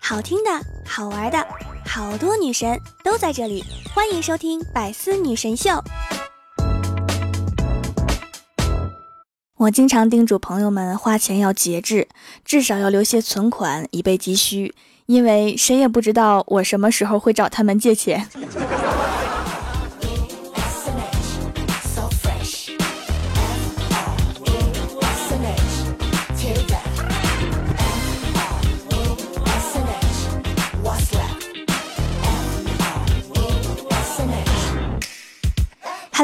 好听的，好玩的，好多女神都在这里，欢迎收听《百思女神秀》。我经常叮嘱朋友们花钱要节制，至少要留些存款以备急需，因为谁也不知道我什么时候会找他们借钱。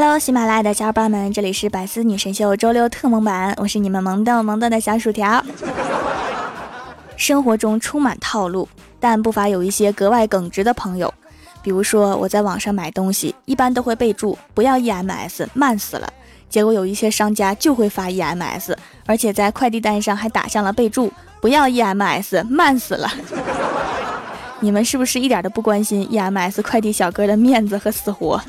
Hello，喜马拉雅的小伙伴们，这里是百思女神秀周六特萌版，我是你们萌逗萌逗的小薯条。生活中充满套路，但不乏有一些格外耿直的朋友。比如说，我在网上买东西，一般都会备注不要 EMS，慢死了。结果有一些商家就会发 EMS，而且在快递单上还打上了备注不要 EMS，慢死了。你们是不是一点都不关心 EMS 快递小哥的面子和死活？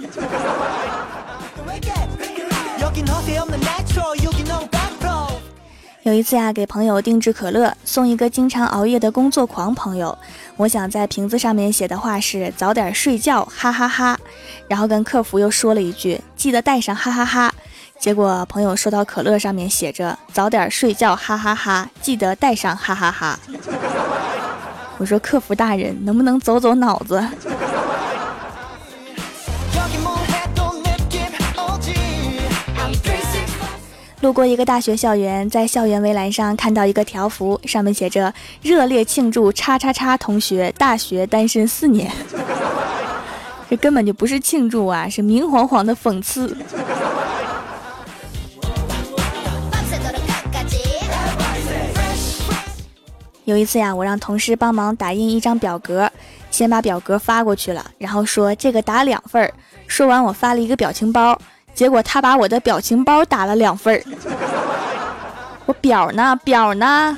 有一次呀，给朋友定制可乐，送一个经常熬夜的工作狂朋友。我想在瓶子上面写的话是“早点睡觉，哈哈哈”，然后跟客服又说了一句“记得带上哈哈哈”。结果朋友收到可乐上面写着“早点睡觉，哈哈哈”，记得带上哈哈哈。我说客服大人，能不能走走脑子？路过一个大学校园，在校园围栏上看到一个条幅，上面写着“热烈庆祝叉叉叉同学大学单身四年”。这根本就不是庆祝啊，是明晃晃的讽刺。有一次呀，我让同事帮忙打印一张表格，先把表格发过去了，然后说这个打两份儿。说完，我发了一个表情包。结果他把我的表情包打了两份儿，我表呢表呢？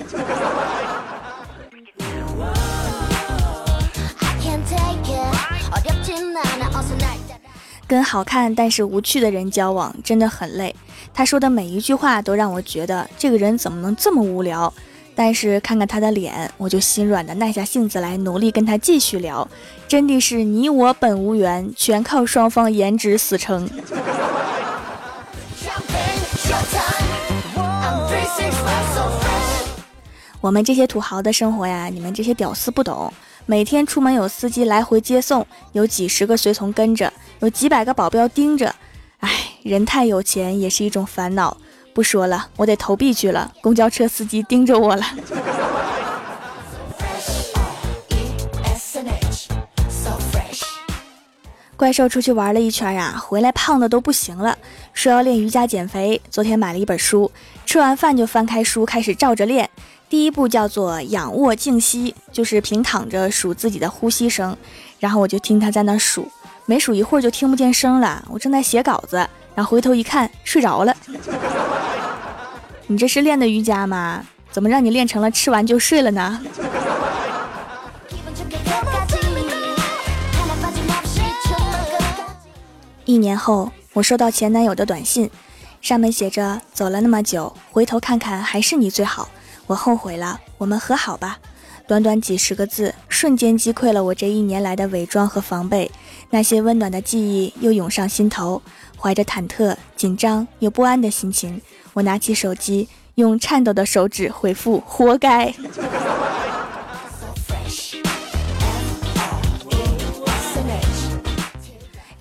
跟好看但是无趣的人交往真的很累。他说的每一句话都让我觉得这个人怎么能这么无聊？但是看看他的脸，我就心软的耐下性子来努力跟他继续聊。真的是你我本无缘，全靠双方颜值死撑。我们这些土豪的生活呀，你们这些屌丝不懂。每天出门有司机来回接送，有几十个随从跟着，有几百个保镖盯着。哎，人太有钱也是一种烦恼。不说了，我得投币去了。公交车司机盯着我了。怪兽出去玩了一圈呀，回来胖的都不行了，说要练瑜伽减肥。昨天买了一本书，吃完饭就翻开书开始照着练。第一步叫做仰卧静息，就是平躺着数自己的呼吸声，然后我就听他在那数，没数一会儿就听不见声了。我正在写稿子，然后回头一看睡着了。你这是练的瑜伽吗？怎么让你练成了吃完就睡了呢？一年后，我收到前男友的短信，上面写着：“走了那么久，回头看看还是你最好。”我后悔了，我们和好吧。短短几十个字，瞬间击溃了我这一年来的伪装和防备。那些温暖的记忆又涌上心头，怀着忐忑、紧张又不安的心情，我拿起手机，用颤抖的手指回复：“活该。”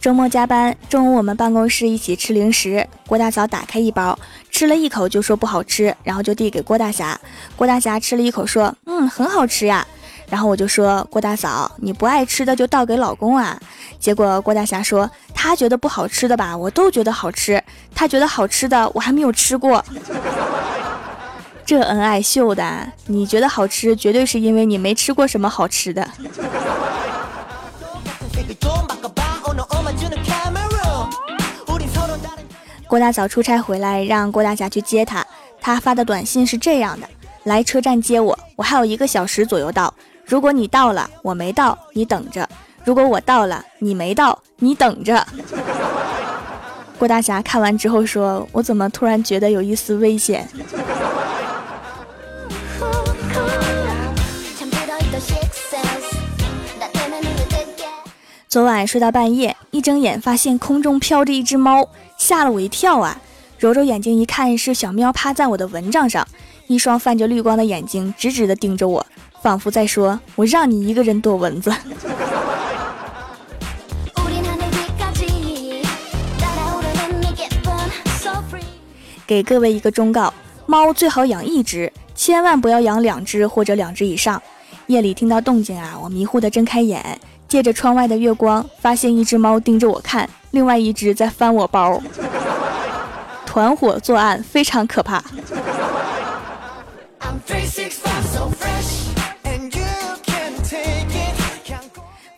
周末加班，中午我们办公室一起吃零食。郭大嫂打开一包，吃了一口就说不好吃，然后就递给郭大侠。郭大侠吃了一口说：“嗯，很好吃呀。”然后我就说：“郭大嫂，你不爱吃的就倒给老公啊。”结果郭大侠说：“他觉得不好吃的吧，我都觉得好吃；他觉得好吃的，我还没有吃过。这恩爱秀的，你觉得好吃，绝对是因为你没吃过什么好吃的。”郭大嫂出差回来，让郭大侠去接她。他发的短信是这样的：来车站接我，我还有一个小时左右到。如果你到了，我没到，你等着；如果我到了，你没到，你等着。郭大侠看完之后说：“我怎么突然觉得有一丝危险？”昨晚睡到半夜，一睁眼发现空中飘着一只猫，吓了我一跳啊！揉揉眼睛一看，是小喵趴在我的蚊帐上，一双泛着绿光的眼睛直直的盯着我，仿佛在说：“我让你一个人躲蚊子。”给各位一个忠告：猫最好养一只，千万不要养两只或者两只以上。夜里听到动静啊，我迷糊的睁开眼，借着窗外的月光，发现一只猫盯着我看，另外一只在翻我包。团伙作案非常可怕。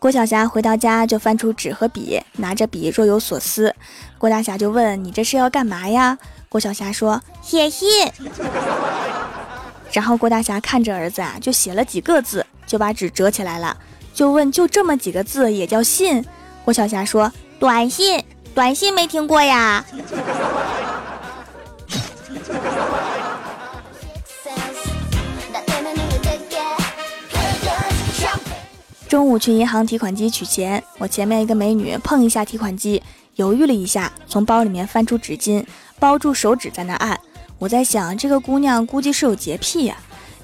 郭晓霞回到家就翻出纸和笔，拿着笔若有所思。郭大侠就问：“你这是要干嘛呀？”郭晓霞说：“写信。”然后郭大侠看着儿子啊，就写了几个字，就把纸折起来了，就问：“就这么几个字也叫信？”郭晓霞说：“短信，短信没听过呀。”中午去银行提款机取钱，我前面一个美女碰一下提款机，犹豫了一下，从包里面翻出纸巾包住手指，在那按。我在想，这个姑娘估计是有洁癖呀。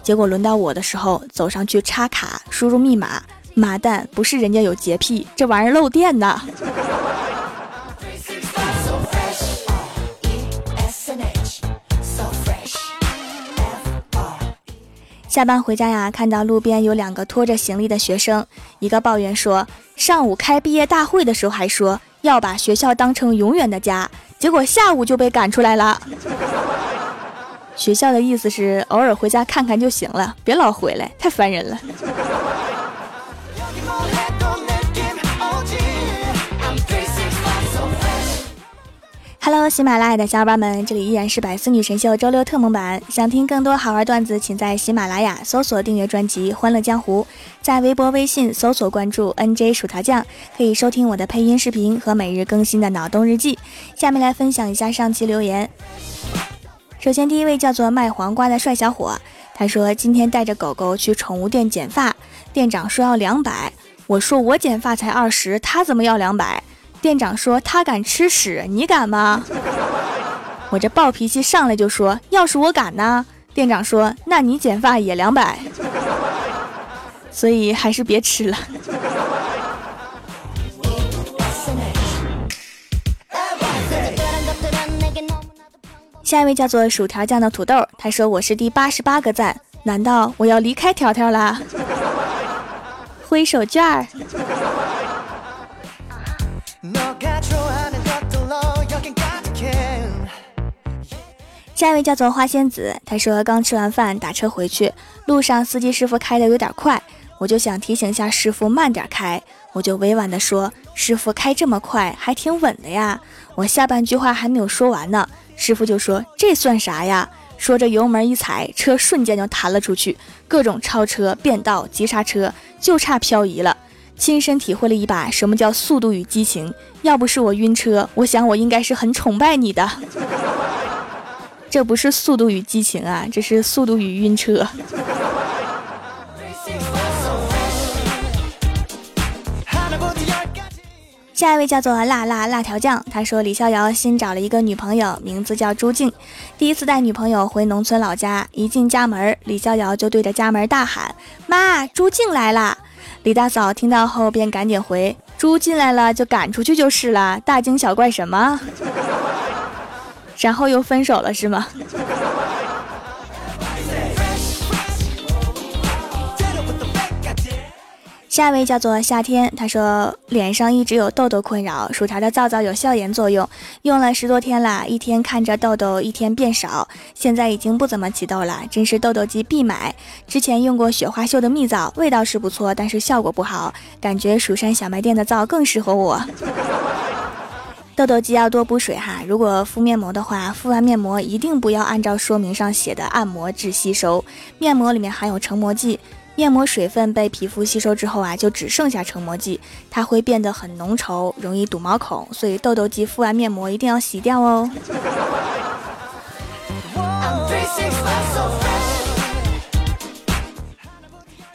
结果轮到我的时候，走上去插卡，输入密码，妈蛋，不是人家有洁癖，这玩意儿漏电呢。下班回家呀，看到路边有两个拖着行李的学生，一个抱怨说，上午开毕业大会的时候还说要把学校当成永远的家，结果下午就被赶出来了。学校的意思是偶尔回家看看就行了，别老回来，太烦人了。Hello，喜马拉雅的小伙伴们，这里依然是百思女神秀周六特蒙版。想听更多好玩段子，请在喜马拉雅搜索订阅专辑《欢乐江湖》，在微博、微信搜索关注 NJ 薯条酱，可以收听我的配音视频和每日更新的脑洞日记。下面来分享一下上期留言。首先，第一位叫做卖黄瓜的帅小伙，他说今天带着狗狗去宠物店剪发，店长说要两百，我说我剪发才二十，他怎么要两百？店长说他敢吃屎，你敢吗？我这暴脾气上来就说，要是我敢呢？店长说那你剪发也两百，所以还是别吃了。下一位叫做薯条酱的土豆，他说我是第八十八个赞，难道我要离开条条啦？挥手绢儿。下一位叫做花仙子，他说刚吃完饭打车回去，路上司机师傅开的有点快，我就想提醒一下师傅慢点开，我就委婉的说师傅开这么快还挺稳的呀。我下半句话还没有说完呢，师傅就说这算啥呀？说着油门一踩，车瞬间就弹了出去，各种超车、变道、急刹车，就差漂移了。亲身体会了一把什么叫速度与激情，要不是我晕车，我想我应该是很崇拜你的。这不是速度与激情啊，这是速度与晕车。下一位叫做辣辣辣条酱，他说李逍遥新找了一个女朋友，名字叫朱静。第一次带女朋友回农村老家，一进家门，李逍遥就对着家门大喊：“妈，朱静来了！”李大嫂听到后便赶紧回：“猪进来了就赶出去就是了，大惊小怪什么？”然后又分手了是吗？下一位叫做夏天，他说脸上一直有痘痘困扰，薯条的皂皂有消炎作用，用了十多天了，一天看着痘痘一天变少，现在已经不怎么起痘了，真是痘痘肌必买。之前用过雪花秀的蜜皂，味道是不错，但是效果不好，感觉蜀山小卖店的皂更适合我。痘痘肌要多补水哈，如果敷面膜的话，敷完面膜一定不要按照说明上写的按摩至吸收，面膜里面含有成膜剂，面膜水分被皮肤吸收之后啊，就只剩下成膜剂，它会变得很浓稠，容易堵毛孔，所以痘痘肌敷完面膜一定要洗掉哦。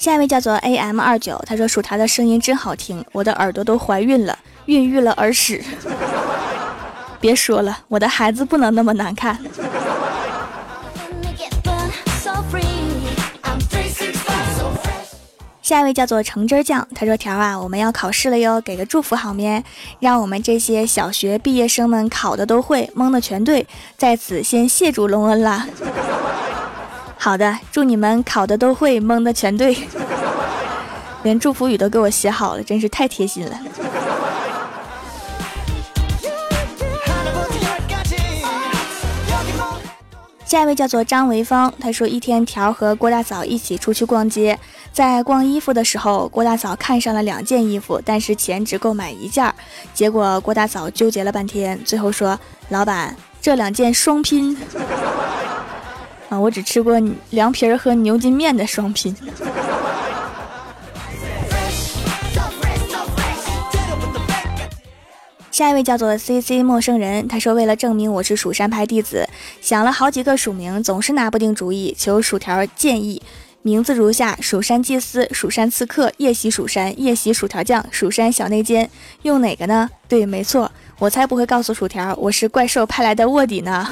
下一位叫做 A M 二九，他说薯条的声音真好听，我的耳朵都怀孕了，孕育了耳屎。别说了，我的孩子不能那么难看。下一位叫做橙汁酱，他说：“条啊，我们要考试了哟，给个祝福好咩？让我们这些小学毕业生们考的都会，蒙的全对，在此先谢主隆恩啦。好的，祝你们考的都会，蒙的全对，连祝福语都给我写好了，真是太贴心了。”下一位叫做张维芳，他说一天条和郭大嫂一起出去逛街，在逛衣服的时候，郭大嫂看上了两件衣服，但是钱只够买一件，结果郭大嫂纠结了半天，最后说：“老板，这两件双拼。”啊，我只吃过凉皮儿和牛筋面的双拼。下一位叫做 C C 陌生人，他说为了证明我是蜀山派弟子，想了好几个署名，总是拿不定主意，求薯条建议。名字如下：蜀山祭司、蜀山刺客、夜袭蜀山、夜袭薯条酱、蜀山小内奸，用哪个呢？对，没错，我才不会告诉薯条我是怪兽派来的卧底呢。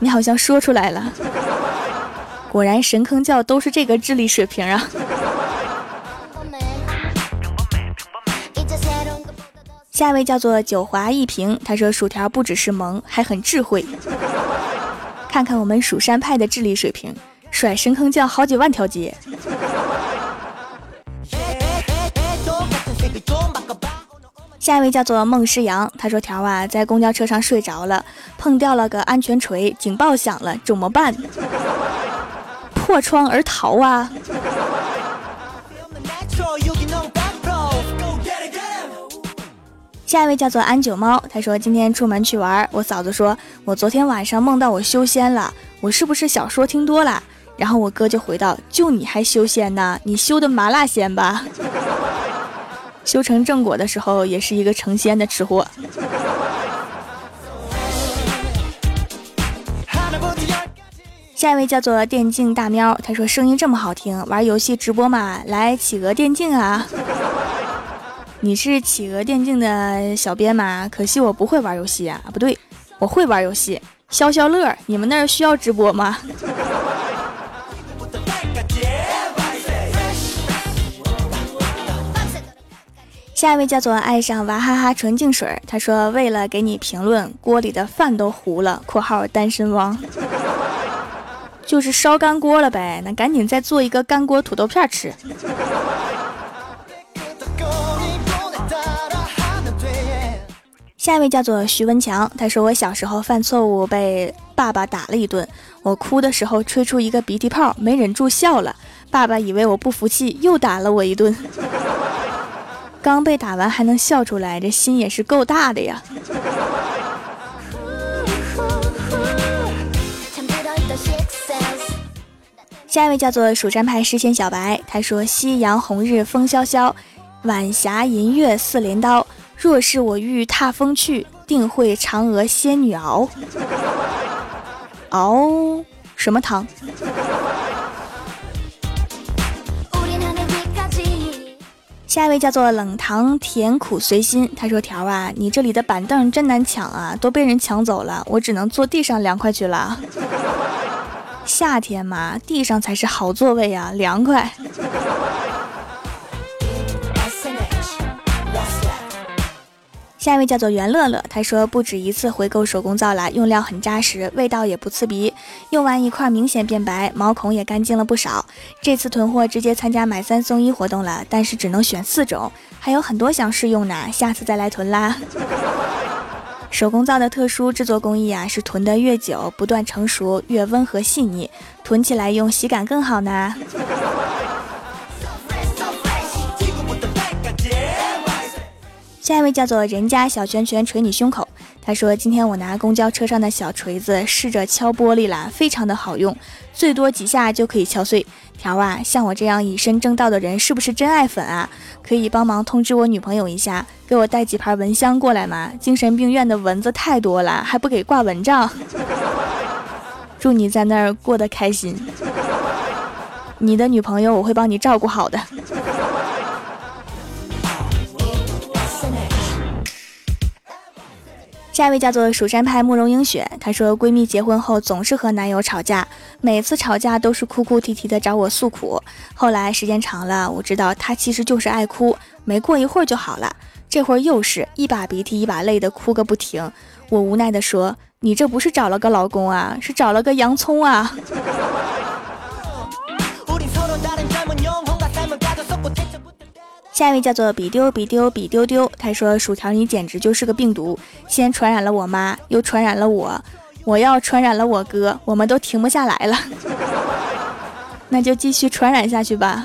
你好像说出来了，果然神坑教都是这个智力水平啊。下一位叫做九华一平，他说薯条不只是萌，还很智慧。看看我们蜀山派的智力水平，甩神坑教好几万条街。下一位叫做孟诗阳，他说条啊在公交车上睡着了，碰掉了个安全锤，警报响了，怎么办？破窗而逃啊！下一位叫做安九猫，他说今天出门去玩，我嫂子说我昨天晚上梦到我修仙了，我是不是小说听多了？然后我哥就回道：就你还修仙呢？你修的麻辣仙吧？修成正果的时候，也是一个成仙的吃货。下一位叫做电竞大喵，他说声音这么好听，玩游戏直播嘛？来企鹅电竞啊！你是企鹅电竞的小编吗？可惜我不会玩游戏啊！不对，我会玩游戏，消消乐。你们那儿需要直播吗？下一位叫做爱上娃哈哈纯净水，他说为了给你评论，锅里的饭都糊了。（括号单身汪） 就是烧干锅了呗，那赶紧再做一个干锅土豆片吃。下一位叫做徐文强，他说我小时候犯错误被爸爸打了一顿，我哭的时候吹出一个鼻涕泡，没忍住笑了，爸爸以为我不服气，又打了我一顿。刚被打完还能笑出来，这心也是够大的呀。下一位叫做蜀山派诗仙小白，他说夕阳红日风萧萧，晚霞银月似镰刀。若是我欲踏风去，定会嫦娥仙女熬。熬什么汤？下一位叫做冷糖甜苦随心，他说：“条啊，你这里的板凳真难抢啊，都被人抢走了，我只能坐地上凉快去了。夏天嘛，地上才是好座位啊，凉快。”下一位叫做袁乐乐，他说不止一次回购手工皂了，用料很扎实，味道也不刺鼻，用完一块明显变白，毛孔也干净了不少。这次囤货直接参加买三送一活动了，但是只能选四种，还有很多想试用呢，下次再来囤啦。手工皂的特殊制作工艺啊，是囤得越久，不断成熟，越温和细腻，囤起来用洗感更好呢。下一位叫做人家小拳拳捶你胸口，他说：“今天我拿公交车上的小锤子试着敲玻璃了，非常的好用，最多几下就可以敲碎。条啊，像我这样以身正道的人是不是真爱粉啊？可以帮忙通知我女朋友一下，给我带几盘蚊香过来吗？精神病院的蚊子太多了，还不给挂蚊帐。祝你在那儿过得开心。”你的女朋友我会帮你照顾好的。下一位叫做蜀山派慕容英雪，她说闺蜜结婚后总是和男友吵架，每次吵架都是哭哭啼啼的找我诉苦。后来时间长了，我知道她其实就是爱哭，没过一会儿就好了。这会儿又是一把鼻涕一把泪的哭个不停。我无奈的说：“你这不是找了个老公啊，是找了个洋葱啊。”下一位叫做比丢比丢比丢丢，他说：“薯条你简直就是个病毒，先传染了我妈，又传染了我，我要传染了我哥，我们都停不下来了，那就继续传染下去吧。”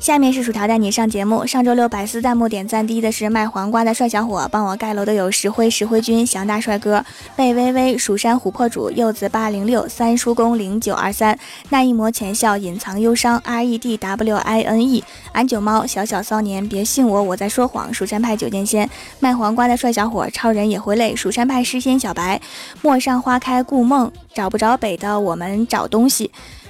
下面是薯条带你上节目。上周六百思弹幕点赞第一的是卖黄瓜的帅小伙，帮我盖楼的有石灰石灰君、祥大帅哥、贝微微、蜀山琥珀主、柚子八零六、三叔公零九二三、那一抹浅笑、隐藏忧伤、R E D W I N E、安九猫、小小骚年、别信我，我在说谎、蜀山派九剑仙、卖黄瓜的帅小伙、超人也会累、蜀山派诗仙小白、陌上花开故梦、找不着北的我们找东西。